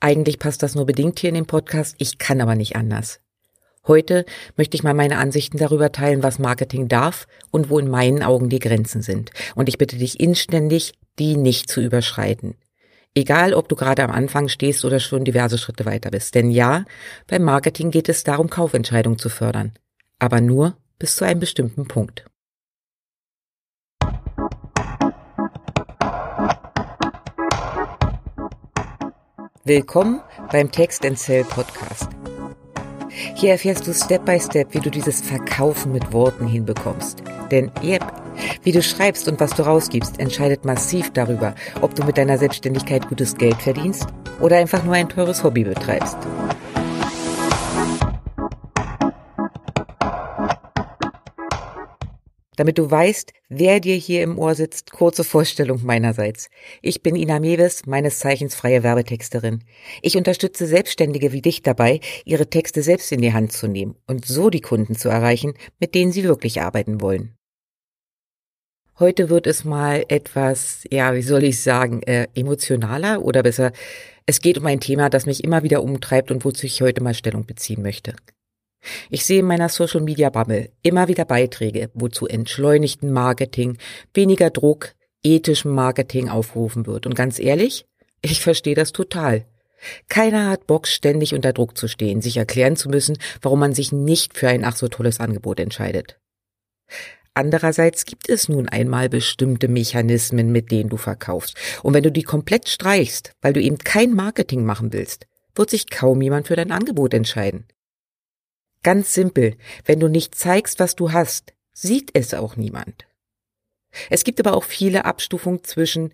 Eigentlich passt das nur bedingt hier in den Podcast, ich kann aber nicht anders. Heute möchte ich mal meine Ansichten darüber teilen, was Marketing darf und wo in meinen Augen die Grenzen sind. Und ich bitte dich inständig, die nicht zu überschreiten. Egal, ob du gerade am Anfang stehst oder schon diverse Schritte weiter bist. Denn ja, beim Marketing geht es darum, Kaufentscheidungen zu fördern. Aber nur bis zu einem bestimmten Punkt. Willkommen beim Text and Sell Podcast. Hier erfährst du Step by Step, wie du dieses Verkaufen mit Worten hinbekommst. Denn yep, wie du schreibst und was du rausgibst, entscheidet massiv darüber, ob du mit deiner Selbstständigkeit gutes Geld verdienst oder einfach nur ein teures Hobby betreibst. Damit du weißt, wer dir hier im Ohr sitzt, kurze Vorstellung meinerseits. Ich bin Ina Mewes, meines Zeichens freie Werbetexterin. Ich unterstütze Selbstständige wie dich dabei, ihre Texte selbst in die Hand zu nehmen und so die Kunden zu erreichen, mit denen sie wirklich arbeiten wollen. Heute wird es mal etwas, ja, wie soll ich sagen, äh, emotionaler oder besser, es geht um ein Thema, das mich immer wieder umtreibt und wozu ich heute mal Stellung beziehen möchte. Ich sehe in meiner Social Media Bubble immer wieder Beiträge, wozu entschleunigten Marketing, weniger Druck, ethischem Marketing aufgerufen wird. Und ganz ehrlich, ich verstehe das total. Keiner hat Bock, ständig unter Druck zu stehen, sich erklären zu müssen, warum man sich nicht für ein ach so tolles Angebot entscheidet. Andererseits gibt es nun einmal bestimmte Mechanismen, mit denen du verkaufst. Und wenn du die komplett streichst, weil du eben kein Marketing machen willst, wird sich kaum jemand für dein Angebot entscheiden. Ganz simpel, wenn du nicht zeigst, was du hast, sieht es auch niemand. Es gibt aber auch viele Abstufungen zwischen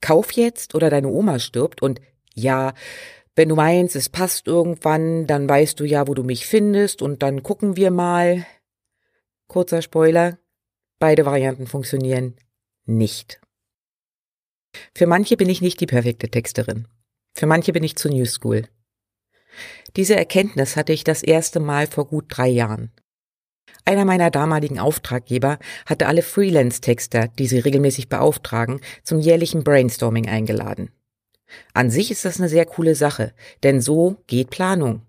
Kauf jetzt oder deine Oma stirbt und ja, wenn du meinst, es passt irgendwann, dann weißt du ja, wo du mich findest und dann gucken wir mal. Kurzer Spoiler, beide Varianten funktionieren nicht. Für manche bin ich nicht die perfekte Texterin. Für manche bin ich zu New School. Diese Erkenntnis hatte ich das erste Mal vor gut drei Jahren. Einer meiner damaligen Auftraggeber hatte alle Freelance-Texter, die sie regelmäßig beauftragen, zum jährlichen Brainstorming eingeladen. An sich ist das eine sehr coole Sache, denn so geht Planung.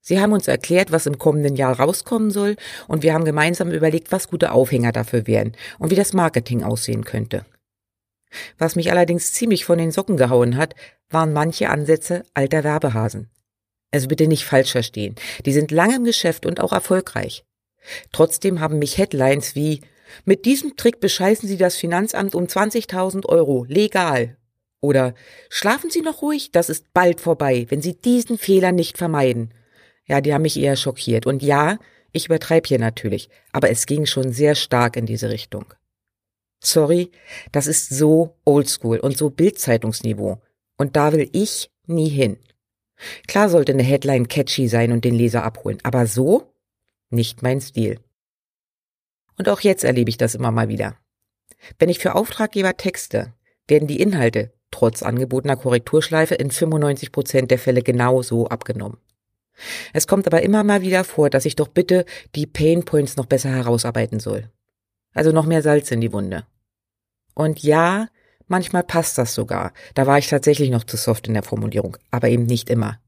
Sie haben uns erklärt, was im kommenden Jahr rauskommen soll, und wir haben gemeinsam überlegt, was gute Aufhänger dafür wären und wie das Marketing aussehen könnte. Was mich allerdings ziemlich von den Socken gehauen hat, waren manche Ansätze alter Werbehasen. Also bitte nicht falsch verstehen. Die sind lange im Geschäft und auch erfolgreich. Trotzdem haben mich Headlines wie mit diesem Trick bescheißen Sie das Finanzamt um 20.000 Euro legal oder schlafen Sie noch ruhig, das ist bald vorbei, wenn Sie diesen Fehler nicht vermeiden. Ja, die haben mich eher schockiert. Und ja, ich übertreibe hier natürlich, aber es ging schon sehr stark in diese Richtung. Sorry, das ist so oldschool und so Bildzeitungsniveau. Und da will ich nie hin. Klar sollte eine Headline catchy sein und den Leser abholen, aber so nicht mein Stil. Und auch jetzt erlebe ich das immer mal wieder. Wenn ich für Auftraggeber texte, werden die Inhalte trotz angebotener Korrekturschleife in 95 Prozent der Fälle genau so abgenommen. Es kommt aber immer mal wieder vor, dass ich doch bitte die Pain Points noch besser herausarbeiten soll. Also noch mehr Salz in die Wunde. Und ja, Manchmal passt das sogar. Da war ich tatsächlich noch zu soft in der Formulierung, aber eben nicht immer.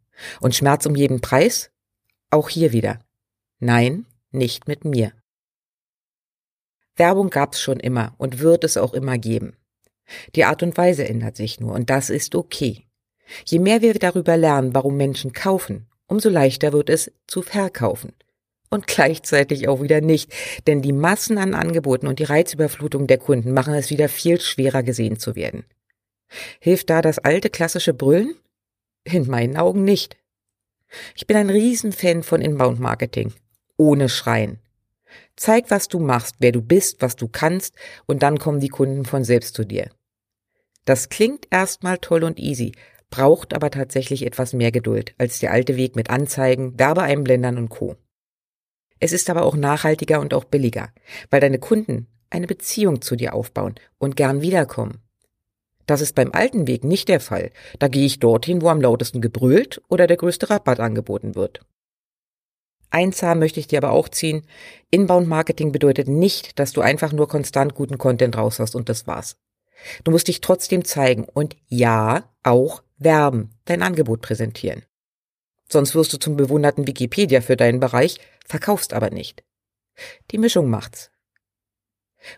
Und Schmerz um jeden Preis? Auch hier wieder. Nein, nicht mit mir. Werbung gab's schon immer und wird es auch immer geben. Die Art und Weise ändert sich nur und das ist okay. Je mehr wir darüber lernen, warum Menschen kaufen, umso leichter wird es zu verkaufen und gleichzeitig auch wieder nicht, denn die Massen an Angeboten und die Reizüberflutung der Kunden machen es wieder viel schwerer gesehen zu werden. Hilft da das alte klassische Brüllen? In meinen Augen nicht. Ich bin ein Riesenfan von Inbound Marketing. Ohne Schreien. Zeig, was du machst, wer du bist, was du kannst, und dann kommen die Kunden von selbst zu dir. Das klingt erstmal toll und easy, braucht aber tatsächlich etwas mehr Geduld als der alte Weg mit Anzeigen, Werbeeinblendern und Co. Es ist aber auch nachhaltiger und auch billiger, weil deine Kunden eine Beziehung zu dir aufbauen und gern wiederkommen. Das ist beim alten Weg nicht der Fall. Da gehe ich dorthin, wo am lautesten gebrüllt oder der größte Rabatt angeboten wird. Ein Zahn möchte ich dir aber auch ziehen. Inbound Marketing bedeutet nicht, dass du einfach nur konstant guten Content raus hast und das war's. Du musst dich trotzdem zeigen und ja, auch werben, dein Angebot präsentieren. Sonst wirst du zum bewunderten Wikipedia für deinen Bereich, verkaufst aber nicht. Die Mischung macht's.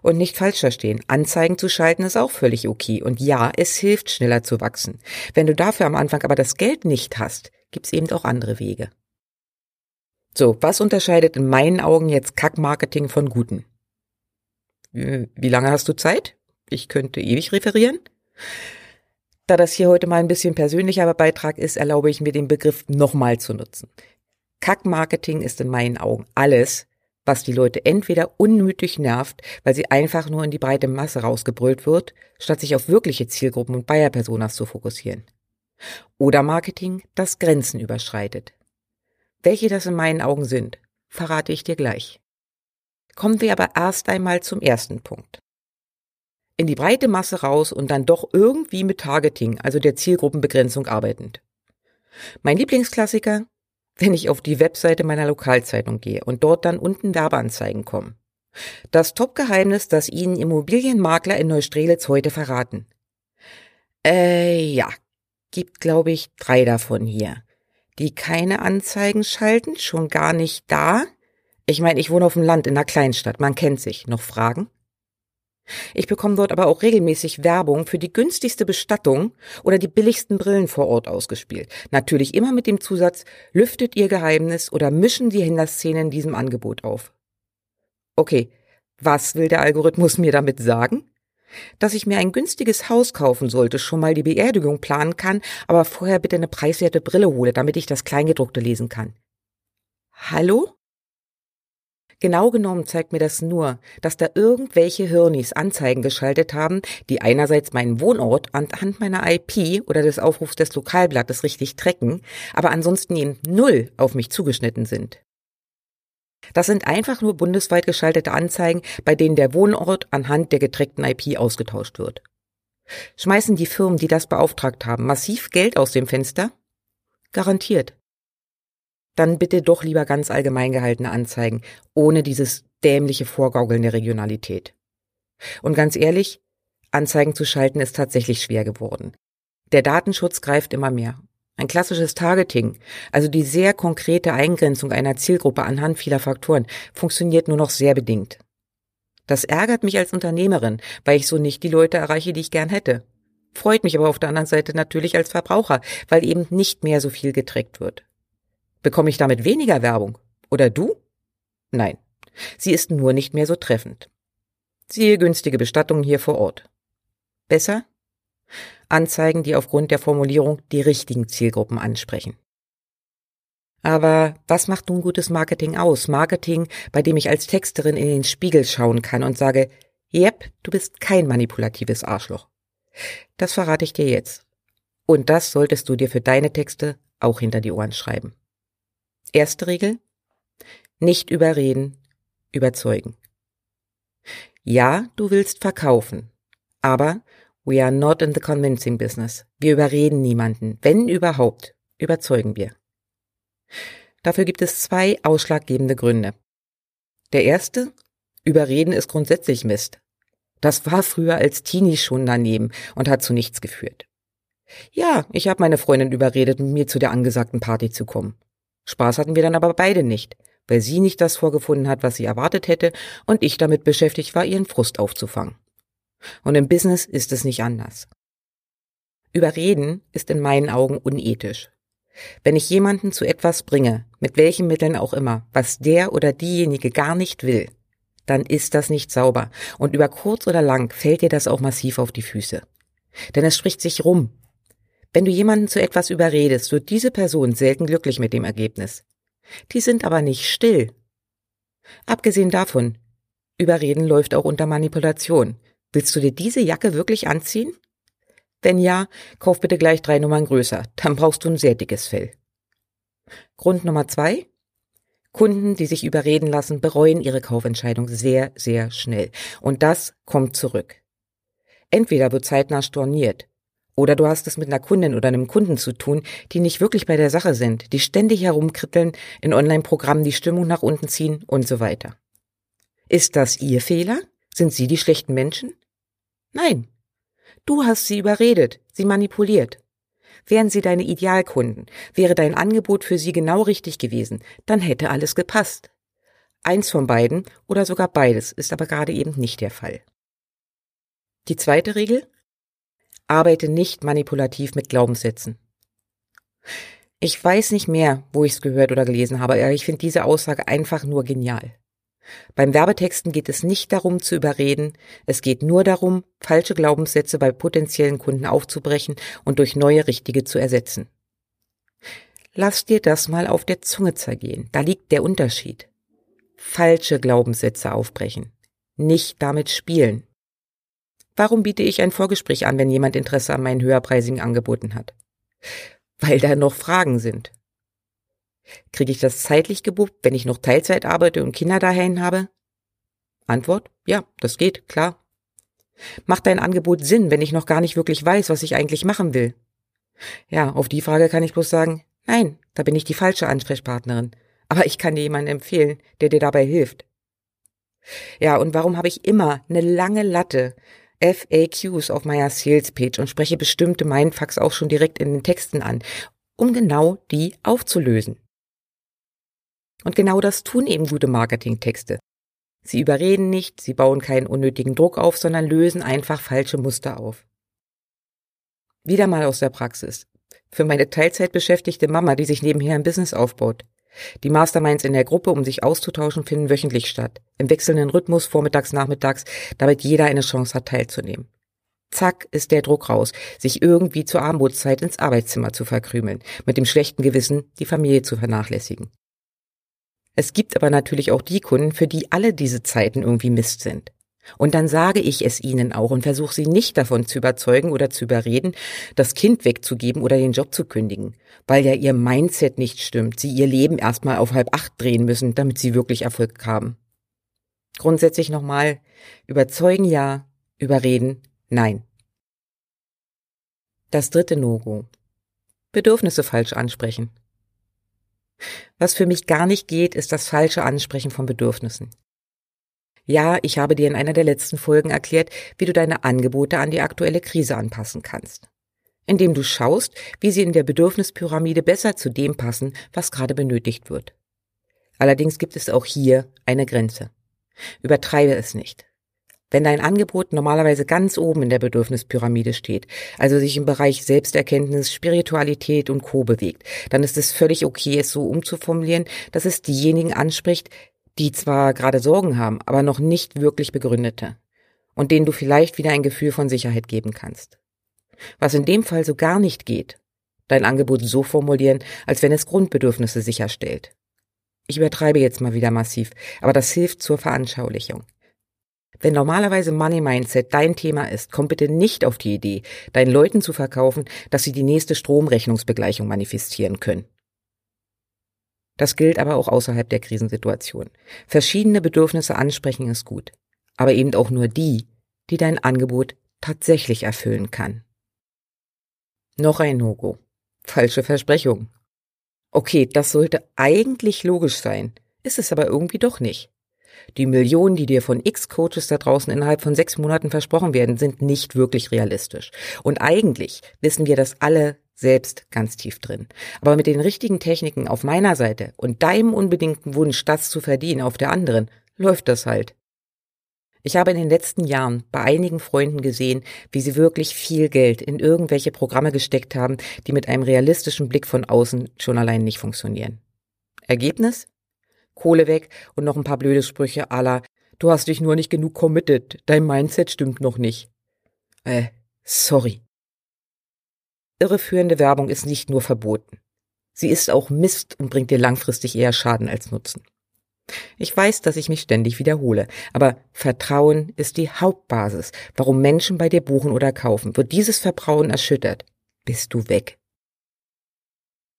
Und nicht falsch verstehen, Anzeigen zu schalten ist auch völlig okay. Und ja, es hilft schneller zu wachsen. Wenn du dafür am Anfang aber das Geld nicht hast, gibt's eben auch andere Wege. So, was unterscheidet in meinen Augen jetzt Kackmarketing von guten? Wie lange hast du Zeit? Ich könnte ewig referieren. Da das hier heute mal ein bisschen persönlicher Beitrag ist, erlaube ich mir den Begriff nochmal zu nutzen. Kackmarketing ist in meinen Augen alles, was die Leute entweder unnötig nervt, weil sie einfach nur in die breite Masse rausgebrüllt wird, statt sich auf wirkliche Zielgruppen und Buyer-Personas zu fokussieren. Oder Marketing, das Grenzen überschreitet. Welche das in meinen Augen sind, verrate ich dir gleich. Kommen wir aber erst einmal zum ersten Punkt. In die breite Masse raus und dann doch irgendwie mit Targeting, also der Zielgruppenbegrenzung arbeitend. Mein Lieblingsklassiker, wenn ich auf die Webseite meiner Lokalzeitung gehe und dort dann unten Werbeanzeigen kommen. Das Top-Geheimnis, das Ihnen Immobilienmakler in Neustrelitz heute verraten. Äh, ja, gibt, glaube ich, drei davon hier. Die keine Anzeigen schalten, schon gar nicht da. Ich meine, ich wohne auf dem Land in einer Kleinstadt, man kennt sich. Noch Fragen? Ich bekomme dort aber auch regelmäßig Werbung für die günstigste Bestattung oder die billigsten Brillen vor Ort ausgespielt. Natürlich immer mit dem Zusatz, lüftet ihr Geheimnis oder mischen die Hinderszene in diesem Angebot auf. Okay, was will der Algorithmus mir damit sagen? Dass ich mir ein günstiges Haus kaufen sollte, schon mal die Beerdigung planen kann, aber vorher bitte eine preiswerte Brille hole, damit ich das Kleingedruckte lesen kann. Hallo? Genau genommen zeigt mir das nur, dass da irgendwelche Hirnis Anzeigen geschaltet haben, die einerseits meinen Wohnort anhand meiner IP oder des Aufrufs des Lokalblattes richtig trecken, aber ansonsten eben null auf mich zugeschnitten sind. Das sind einfach nur bundesweit geschaltete Anzeigen, bei denen der Wohnort anhand der getrackten IP ausgetauscht wird. Schmeißen die Firmen, die das beauftragt haben, massiv Geld aus dem Fenster? Garantiert dann bitte doch lieber ganz allgemein gehaltene Anzeigen, ohne dieses dämliche Vorgaukeln der Regionalität. Und ganz ehrlich, Anzeigen zu schalten ist tatsächlich schwer geworden. Der Datenschutz greift immer mehr. Ein klassisches Targeting, also die sehr konkrete Eingrenzung einer Zielgruppe anhand vieler Faktoren, funktioniert nur noch sehr bedingt. Das ärgert mich als Unternehmerin, weil ich so nicht die Leute erreiche, die ich gern hätte. Freut mich aber auf der anderen Seite natürlich als Verbraucher, weil eben nicht mehr so viel getrackt wird. Bekomme ich damit weniger Werbung? Oder du? Nein. Sie ist nur nicht mehr so treffend. Siehe günstige Bestattungen hier vor Ort. Besser? Anzeigen, die aufgrund der Formulierung die richtigen Zielgruppen ansprechen. Aber was macht nun gutes Marketing aus? Marketing, bei dem ich als Texterin in den Spiegel schauen kann und sage, yep, du bist kein manipulatives Arschloch. Das verrate ich dir jetzt. Und das solltest du dir für deine Texte auch hinter die Ohren schreiben. Erste Regel. Nicht überreden, überzeugen. Ja, du willst verkaufen, aber we are not in the convincing business. Wir überreden niemanden. Wenn überhaupt, überzeugen wir. Dafür gibt es zwei ausschlaggebende Gründe. Der erste, überreden ist grundsätzlich Mist. Das war früher als Teenie schon daneben und hat zu nichts geführt. Ja, ich habe meine Freundin überredet, mit mir zu der angesagten Party zu kommen. Spaß hatten wir dann aber beide nicht, weil sie nicht das vorgefunden hat, was sie erwartet hätte, und ich damit beschäftigt war, ihren Frust aufzufangen. Und im Business ist es nicht anders. Überreden ist in meinen Augen unethisch. Wenn ich jemanden zu etwas bringe, mit welchen Mitteln auch immer, was der oder diejenige gar nicht will, dann ist das nicht sauber und über kurz oder lang fällt dir das auch massiv auf die Füße. Denn es spricht sich rum, wenn du jemanden zu etwas überredest, wird diese Person selten glücklich mit dem Ergebnis. Die sind aber nicht still. Abgesehen davon, Überreden läuft auch unter Manipulation. Willst du dir diese Jacke wirklich anziehen? Wenn ja, kauf bitte gleich drei Nummern größer, dann brauchst du ein sehr dickes Fell. Grund Nummer zwei. Kunden, die sich überreden lassen, bereuen ihre Kaufentscheidung sehr, sehr schnell. Und das kommt zurück. Entweder wird zeitnah storniert, oder du hast es mit einer Kundin oder einem Kunden zu tun, die nicht wirklich bei der Sache sind, die ständig herumkritteln, in Online-Programmen die Stimmung nach unten ziehen und so weiter. Ist das ihr Fehler? Sind sie die schlechten Menschen? Nein. Du hast sie überredet, sie manipuliert. Wären sie deine Idealkunden, wäre dein Angebot für sie genau richtig gewesen, dann hätte alles gepasst. Eins von beiden oder sogar beides ist aber gerade eben nicht der Fall. Die zweite Regel? Arbeite nicht manipulativ mit Glaubenssätzen. Ich weiß nicht mehr, wo ich es gehört oder gelesen habe, aber ich finde diese Aussage einfach nur genial. Beim Werbetexten geht es nicht darum zu überreden, es geht nur darum, falsche Glaubenssätze bei potenziellen Kunden aufzubrechen und durch neue richtige zu ersetzen. Lass dir das mal auf der Zunge zergehen, da liegt der Unterschied. Falsche Glaubenssätze aufbrechen, nicht damit spielen. Warum biete ich ein Vorgespräch an, wenn jemand Interesse an meinen höherpreisigen Angeboten hat? Weil da noch Fragen sind. Kriege ich das zeitlich gebucht, wenn ich noch Teilzeit arbeite und Kinder dahin habe? Antwort, ja, das geht, klar. Macht dein Angebot Sinn, wenn ich noch gar nicht wirklich weiß, was ich eigentlich machen will? Ja, auf die Frage kann ich bloß sagen, nein, da bin ich die falsche Ansprechpartnerin. Aber ich kann dir jemanden empfehlen, der dir dabei hilft. Ja, und warum habe ich immer eine lange Latte FAQs auf meiner Sales Page und spreche bestimmte Mindfucks auch schon direkt in den Texten an, um genau die aufzulösen? Und genau das tun eben gute Marketingtexte. Sie überreden nicht, sie bauen keinen unnötigen Druck auf, sondern lösen einfach falsche Muster auf. Wieder mal aus der Praxis. Für meine Teilzeit beschäftigte Mama, die sich nebenher ein Business aufbaut. Die Masterminds in der Gruppe, um sich auszutauschen, finden wöchentlich statt. Im wechselnden Rhythmus, vormittags, nachmittags, damit jeder eine Chance hat, teilzunehmen. Zack ist der Druck raus, sich irgendwie zur Armutszeit ins Arbeitszimmer zu verkrümeln, mit dem schlechten Gewissen, die Familie zu vernachlässigen. Es gibt aber natürlich auch die Kunden, für die alle diese Zeiten irgendwie Mist sind. Und dann sage ich es ihnen auch und versuche sie nicht davon zu überzeugen oder zu überreden, das Kind wegzugeben oder den Job zu kündigen, weil ja ihr Mindset nicht stimmt, sie ihr Leben erstmal auf halb acht drehen müssen, damit sie wirklich Erfolg haben. Grundsätzlich nochmal, überzeugen ja, überreden nein. Das dritte No-Go. Bedürfnisse falsch ansprechen. Was für mich gar nicht geht, ist das falsche Ansprechen von Bedürfnissen. Ja, ich habe dir in einer der letzten Folgen erklärt, wie du deine Angebote an die aktuelle Krise anpassen kannst. Indem du schaust, wie sie in der Bedürfnispyramide besser zu dem passen, was gerade benötigt wird. Allerdings gibt es auch hier eine Grenze. Übertreibe es nicht. Wenn dein Angebot normalerweise ganz oben in der Bedürfnispyramide steht, also sich im Bereich Selbsterkenntnis, Spiritualität und Co. bewegt, dann ist es völlig okay, es so umzuformulieren, dass es diejenigen anspricht, die zwar gerade Sorgen haben, aber noch nicht wirklich begründete und denen du vielleicht wieder ein Gefühl von Sicherheit geben kannst. Was in dem Fall so gar nicht geht, dein Angebot so formulieren, als wenn es Grundbedürfnisse sicherstellt. Ich übertreibe jetzt mal wieder massiv, aber das hilft zur Veranschaulichung. Wenn normalerweise Money Mindset dein Thema ist, komm bitte nicht auf die Idee, deinen Leuten zu verkaufen, dass sie die nächste Stromrechnungsbegleichung manifestieren können. Das gilt aber auch außerhalb der Krisensituation. Verschiedene Bedürfnisse ansprechen ist gut, aber eben auch nur die, die dein Angebot tatsächlich erfüllen kann. Noch ein No-Go. Falsche Versprechungen. Okay, das sollte eigentlich logisch sein, ist es aber irgendwie doch nicht. Die Millionen, die dir von X-Coaches da draußen innerhalb von sechs Monaten versprochen werden, sind nicht wirklich realistisch. Und eigentlich wissen wir das alle selbst ganz tief drin. Aber mit den richtigen Techniken auf meiner Seite und deinem unbedingten Wunsch, das zu verdienen auf der anderen, läuft das halt. Ich habe in den letzten Jahren bei einigen Freunden gesehen, wie sie wirklich viel Geld in irgendwelche Programme gesteckt haben, die mit einem realistischen Blick von außen schon allein nicht funktionieren. Ergebnis? Kohle weg und noch ein paar blöde Sprüche aller, du hast dich nur nicht genug committed, dein Mindset stimmt noch nicht. Äh, sorry. Irreführende Werbung ist nicht nur verboten. Sie ist auch Mist und bringt dir langfristig eher Schaden als Nutzen. Ich weiß, dass ich mich ständig wiederhole, aber Vertrauen ist die Hauptbasis, warum Menschen bei dir buchen oder kaufen. Wird dieses Vertrauen erschüttert, bist du weg.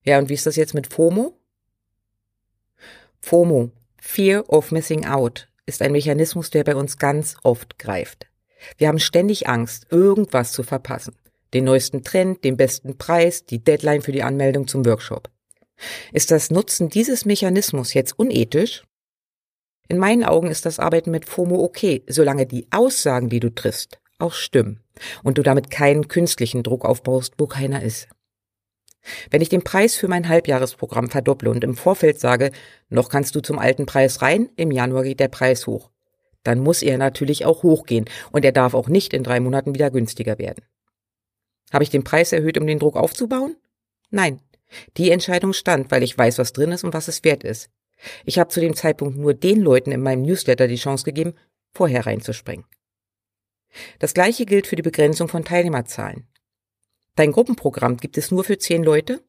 Ja, und wie ist das jetzt mit FOMO? FOMO, Fear of Missing Out, ist ein Mechanismus, der bei uns ganz oft greift. Wir haben ständig Angst, irgendwas zu verpassen. Den neuesten Trend, den besten Preis, die Deadline für die Anmeldung zum Workshop. Ist das Nutzen dieses Mechanismus jetzt unethisch? In meinen Augen ist das Arbeiten mit FOMO okay, solange die Aussagen, die du triffst, auch stimmen und du damit keinen künstlichen Druck aufbaust, wo keiner ist. Wenn ich den Preis für mein Halbjahresprogramm verdopple und im Vorfeld sage, noch kannst du zum alten Preis rein, im Januar geht der Preis hoch, dann muss er natürlich auch hochgehen und er darf auch nicht in drei Monaten wieder günstiger werden. Habe ich den Preis erhöht, um den Druck aufzubauen? Nein. Die Entscheidung stand, weil ich weiß, was drin ist und was es wert ist. Ich habe zu dem Zeitpunkt nur den Leuten in meinem Newsletter die Chance gegeben, vorher reinzuspringen. Das gleiche gilt für die Begrenzung von Teilnehmerzahlen. Dein Gruppenprogramm gibt es nur für zehn Leute?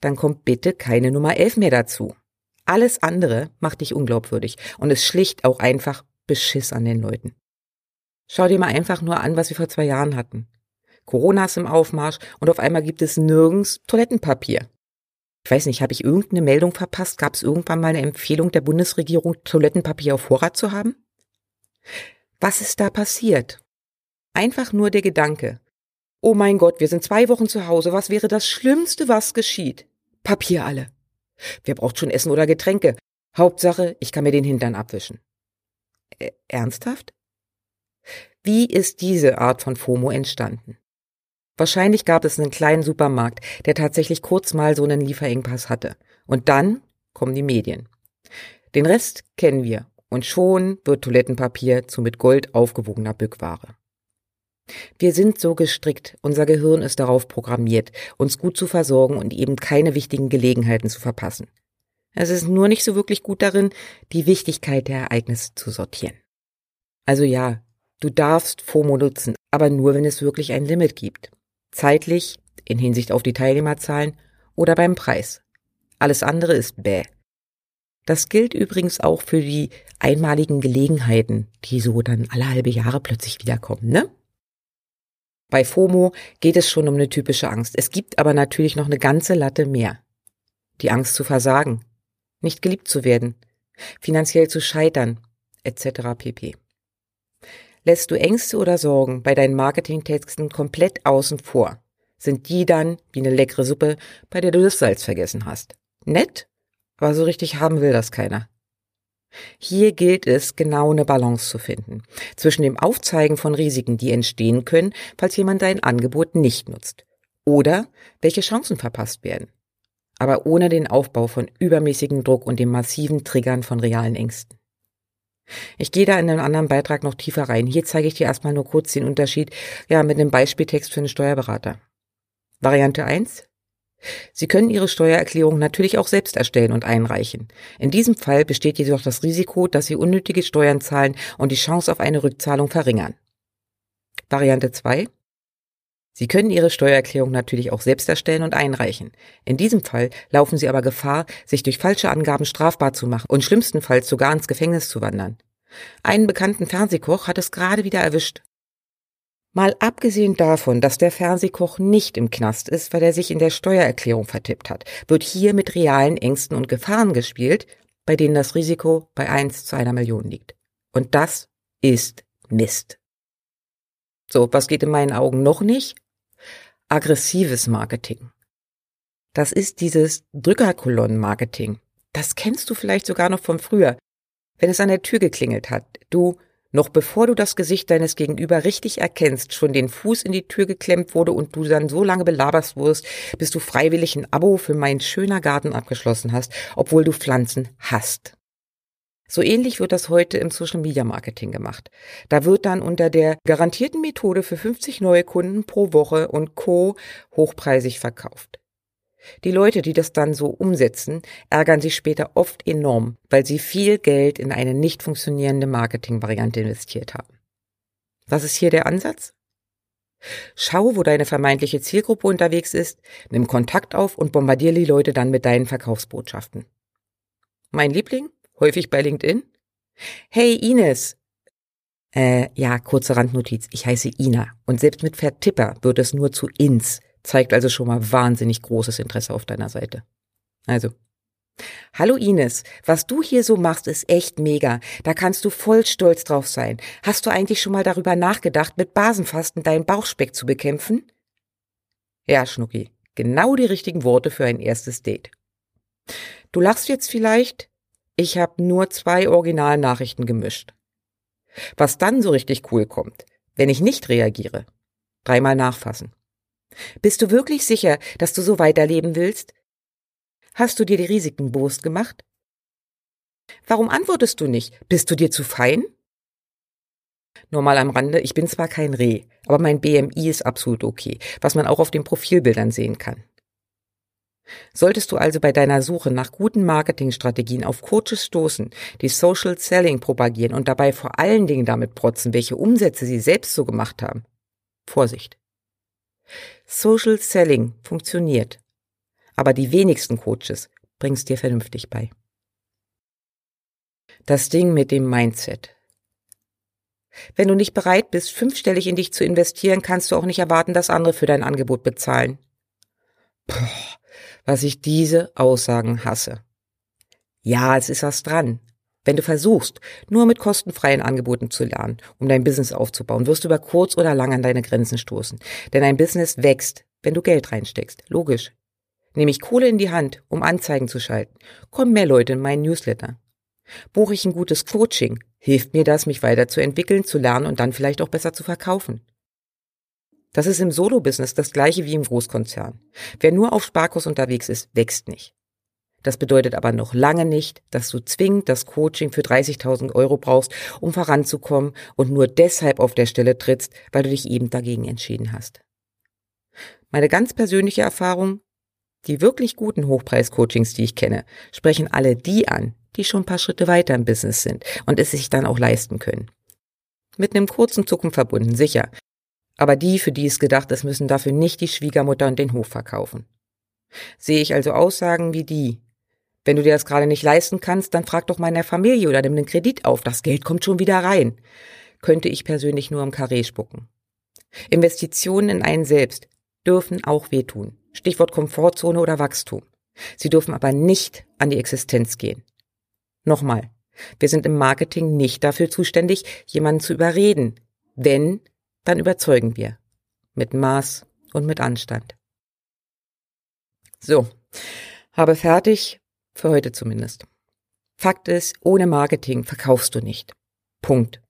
Dann kommt bitte keine Nummer elf mehr dazu. Alles andere macht dich unglaubwürdig und ist schlicht auch einfach Beschiss an den Leuten. Schau dir mal einfach nur an, was wir vor zwei Jahren hatten. Corona ist im Aufmarsch und auf einmal gibt es nirgends Toilettenpapier. Ich weiß nicht, habe ich irgendeine Meldung verpasst? Gab es irgendwann mal eine Empfehlung der Bundesregierung, Toilettenpapier auf Vorrat zu haben? Was ist da passiert? Einfach nur der Gedanke. Oh mein Gott, wir sind zwei Wochen zu Hause. Was wäre das Schlimmste, was geschieht? Papier alle. Wer braucht schon Essen oder Getränke? Hauptsache, ich kann mir den Hintern abwischen. Ernsthaft? Wie ist diese Art von FOMO entstanden? Wahrscheinlich gab es einen kleinen Supermarkt, der tatsächlich kurz mal so einen Lieferengpass hatte. Und dann kommen die Medien. Den Rest kennen wir. Und schon wird Toilettenpapier zu mit Gold aufgewogener Bückware. Wir sind so gestrickt, unser Gehirn ist darauf programmiert, uns gut zu versorgen und eben keine wichtigen Gelegenheiten zu verpassen. Es ist nur nicht so wirklich gut darin, die Wichtigkeit der Ereignisse zu sortieren. Also ja, du darfst FOMO nutzen, aber nur, wenn es wirklich ein Limit gibt. Zeitlich, in Hinsicht auf die Teilnehmerzahlen oder beim Preis. Alles andere ist bäh. Das gilt übrigens auch für die einmaligen Gelegenheiten, die so dann alle halbe Jahre plötzlich wiederkommen, ne? Bei FOMO geht es schon um eine typische Angst. Es gibt aber natürlich noch eine ganze Latte mehr. Die Angst zu versagen, nicht geliebt zu werden, finanziell zu scheitern, etc. pp. Lässt du Ängste oder Sorgen bei deinen Marketingtexten komplett außen vor, sind die dann wie eine leckere Suppe, bei der du das Salz vergessen hast. Nett, aber so richtig haben will das keiner. Hier gilt es, genau eine Balance zu finden zwischen dem Aufzeigen von Risiken, die entstehen können, falls jemand dein Angebot nicht nutzt, oder welche Chancen verpasst werden, aber ohne den Aufbau von übermäßigem Druck und dem massiven Triggern von realen Ängsten. Ich gehe da in einem anderen Beitrag noch tiefer rein. Hier zeige ich dir erstmal nur kurz den Unterschied, ja, mit einem Beispieltext für einen Steuerberater. Variante 1. Sie können Ihre Steuererklärung natürlich auch selbst erstellen und einreichen. In diesem Fall besteht jedoch das Risiko, dass Sie unnötige Steuern zahlen und die Chance auf eine Rückzahlung verringern. Variante 2. Sie können Ihre Steuererklärung natürlich auch selbst erstellen und einreichen. In diesem Fall laufen Sie aber Gefahr, sich durch falsche Angaben strafbar zu machen und schlimmstenfalls sogar ins Gefängnis zu wandern. Einen bekannten Fernsehkoch hat es gerade wieder erwischt. Mal abgesehen davon, dass der Fernsehkoch nicht im Knast ist, weil er sich in der Steuererklärung vertippt hat, wird hier mit realen Ängsten und Gefahren gespielt, bei denen das Risiko bei eins zu einer Million liegt. Und das ist Mist. So, was geht in meinen Augen noch nicht? Aggressives Marketing. Das ist dieses Drückerkolonnen-Marketing. Das kennst du vielleicht sogar noch von früher. Wenn es an der Tür geklingelt hat, du noch bevor du das Gesicht deines Gegenüber richtig erkennst, schon den Fuß in die Tür geklemmt wurde und du dann so lange belaberst wurdest, bis du freiwillig ein Abo für mein schöner Garten abgeschlossen hast, obwohl du Pflanzen hast. So ähnlich wird das heute im Social Media Marketing gemacht. Da wird dann unter der garantierten Methode für 50 neue Kunden pro Woche und Co. hochpreisig verkauft. Die Leute, die das dann so umsetzen, ärgern sich später oft enorm, weil sie viel Geld in eine nicht funktionierende Marketingvariante investiert haben. Was ist hier der Ansatz? Schau, wo deine vermeintliche Zielgruppe unterwegs ist, nimm Kontakt auf und bombardiere die Leute dann mit deinen Verkaufsbotschaften. Mein Liebling, häufig bei LinkedIn? Hey Ines! Äh, ja, kurze Randnotiz. Ich heiße Ina und selbst mit Vertipper wird es nur zu Ins zeigt also schon mal wahnsinnig großes Interesse auf deiner Seite. Also. Hallo Ines, was du hier so machst, ist echt mega. Da kannst du voll stolz drauf sein. Hast du eigentlich schon mal darüber nachgedacht, mit Basenfasten deinen Bauchspeck zu bekämpfen? Ja, Schnucki, genau die richtigen Worte für ein erstes Date. Du lachst jetzt vielleicht? Ich habe nur zwei Originalnachrichten gemischt. Was dann so richtig cool kommt, wenn ich nicht reagiere, dreimal nachfassen. Bist du wirklich sicher, dass du so weiterleben willst? Hast du dir die Risiken bewusst gemacht? Warum antwortest du nicht? Bist du dir zu fein? Nur mal am Rande, ich bin zwar kein Reh, aber mein BMI ist absolut okay, was man auch auf den Profilbildern sehen kann. Solltest du also bei deiner Suche nach guten Marketingstrategien auf Coaches stoßen, die Social Selling propagieren und dabei vor allen Dingen damit protzen, welche Umsätze sie selbst so gemacht haben, Vorsicht. Social Selling funktioniert, aber die wenigsten Coaches bringen es dir vernünftig bei. Das Ding mit dem Mindset. Wenn du nicht bereit bist, fünfstellig in dich zu investieren, kannst du auch nicht erwarten, dass andere für dein Angebot bezahlen. Puh, was ich diese Aussagen hasse. Ja, es ist was dran. Wenn du versuchst, nur mit kostenfreien Angeboten zu lernen, um dein Business aufzubauen, wirst du über kurz oder lang an deine Grenzen stoßen. Denn ein Business wächst, wenn du Geld reinsteckst. Logisch. Nehme ich Kohle in die Hand, um Anzeigen zu schalten, kommen mehr Leute in meinen Newsletter. Buche ich ein gutes Coaching, hilft mir das, mich weiterzuentwickeln, zu lernen und dann vielleicht auch besser zu verkaufen. Das ist im Solo-Business das gleiche wie im Großkonzern. Wer nur auf Sparkurs unterwegs ist, wächst nicht. Das bedeutet aber noch lange nicht, dass du zwingend das Coaching für 30.000 Euro brauchst, um voranzukommen und nur deshalb auf der Stelle trittst, weil du dich eben dagegen entschieden hast. Meine ganz persönliche Erfahrung, die wirklich guten Hochpreis-Coachings, die ich kenne, sprechen alle die an, die schon ein paar Schritte weiter im Business sind und es sich dann auch leisten können. Mit einem kurzen Zucken verbunden, sicher. Aber die, für die es gedacht ist, müssen dafür nicht die Schwiegermutter und den Hof verkaufen. Sehe ich also Aussagen wie die, wenn du dir das gerade nicht leisten kannst, dann frag doch mal in der Familie oder nimm den Kredit auf, das Geld kommt schon wieder rein, könnte ich persönlich nur im Karree spucken. Investitionen in einen selbst dürfen auch wehtun. Stichwort Komfortzone oder Wachstum. Sie dürfen aber nicht an die Existenz gehen. Nochmal, wir sind im Marketing nicht dafür zuständig, jemanden zu überreden. Wenn, dann überzeugen wir. Mit Maß und mit Anstand. So, habe fertig, für heute zumindest. Fakt ist, ohne Marketing verkaufst du nicht. Punkt.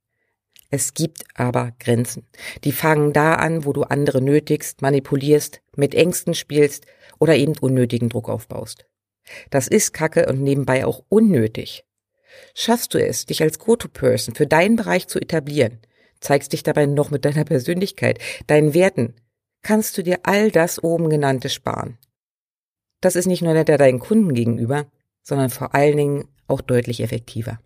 Es gibt aber Grenzen. Die fangen da an, wo du andere nötigst, manipulierst, mit Ängsten spielst oder eben unnötigen Druck aufbaust. Das ist Kacke und nebenbei auch unnötig. Schaffst du es, dich als Go-To-Person für deinen Bereich zu etablieren, zeigst dich dabei noch mit deiner Persönlichkeit, deinen Werten, kannst du dir all das oben genannte sparen. Das ist nicht nur netter deinen Kunden gegenüber, sondern vor allen Dingen auch deutlich effektiver.